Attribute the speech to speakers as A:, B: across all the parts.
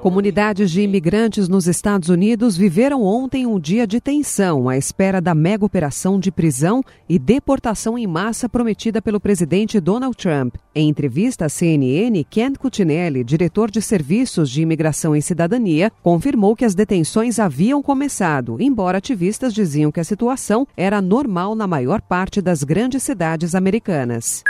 A: Comunidades de imigrantes nos Estados Unidos viveram ontem um dia de tensão à espera da mega operação de prisão e deportação em massa prometida pelo presidente Donald Trump. Em entrevista à CNN, Ken Cuccinelli, diretor de serviços de imigração e cidadania, confirmou que as detenções haviam começado, embora ativistas diziam que a situação era normal na maior parte das grandes cidades americanas.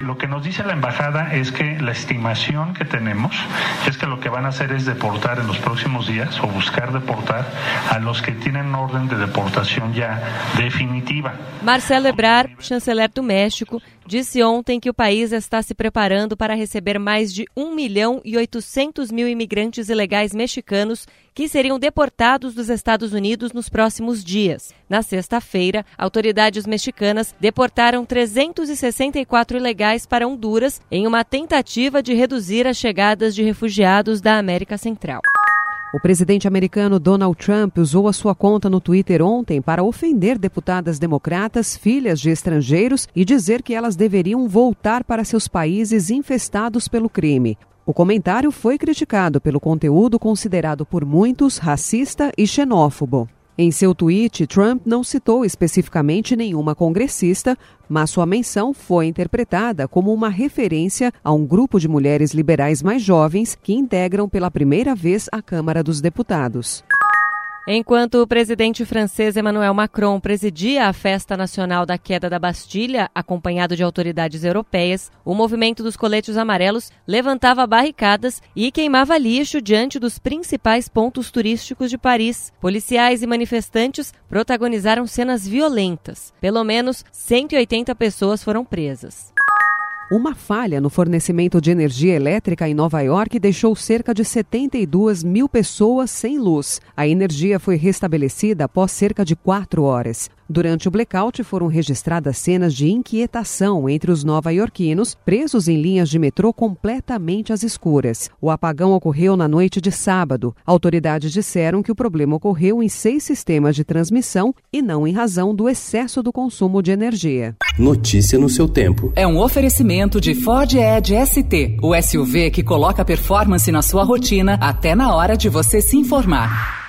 B: Lo que nos dice la embajada es que la estimación que tenemos es que lo que van a hacer es deportar en los próximos días o buscar deportar a los que tienen orden de deportación ya definitiva.
C: Marcelo chanceler do México, disse ontem que o país está se preparando para receber mais de 1 milhão e 800 mil imigrantes ilegais mexicanos que seriam deportados dos Estados Unidos nos próximos dias. Na sexta-feira, autoridades mexicanas deportaram 364 ilegais para Honduras em uma tentativa de reduzir as chegadas de refugiados da América Central.
A: O presidente americano Donald Trump usou a sua conta no Twitter ontem para ofender deputadas democratas, filhas de estrangeiros, e dizer que elas deveriam voltar para seus países infestados pelo crime. O comentário foi criticado pelo conteúdo considerado por muitos racista e xenófobo. Em seu tweet, Trump não citou especificamente nenhuma congressista, mas sua menção foi interpretada como uma referência a um grupo de mulheres liberais mais jovens que integram pela primeira vez a Câmara dos Deputados.
C: Enquanto o presidente francês Emmanuel Macron presidia a festa nacional da queda da Bastilha, acompanhado de autoridades europeias, o movimento dos coletes amarelos levantava barricadas e queimava lixo diante dos principais pontos turísticos de Paris. Policiais e manifestantes protagonizaram cenas violentas. Pelo menos 180 pessoas foram presas.
A: Uma falha no fornecimento de energia elétrica em Nova York deixou cerca de 72 mil pessoas sem luz. A energia foi restabelecida após cerca de quatro horas. Durante o blackout foram registradas cenas de inquietação entre os nova-iorquinos presos em linhas de metrô completamente às escuras. O apagão ocorreu na noite de sábado. Autoridades disseram que o problema ocorreu em seis sistemas de transmissão e não em razão do excesso do consumo de energia.
D: Notícia no seu tempo.
E: É um oferecimento de Ford Edge ST, o SUV que coloca performance na sua rotina até na hora de você se informar.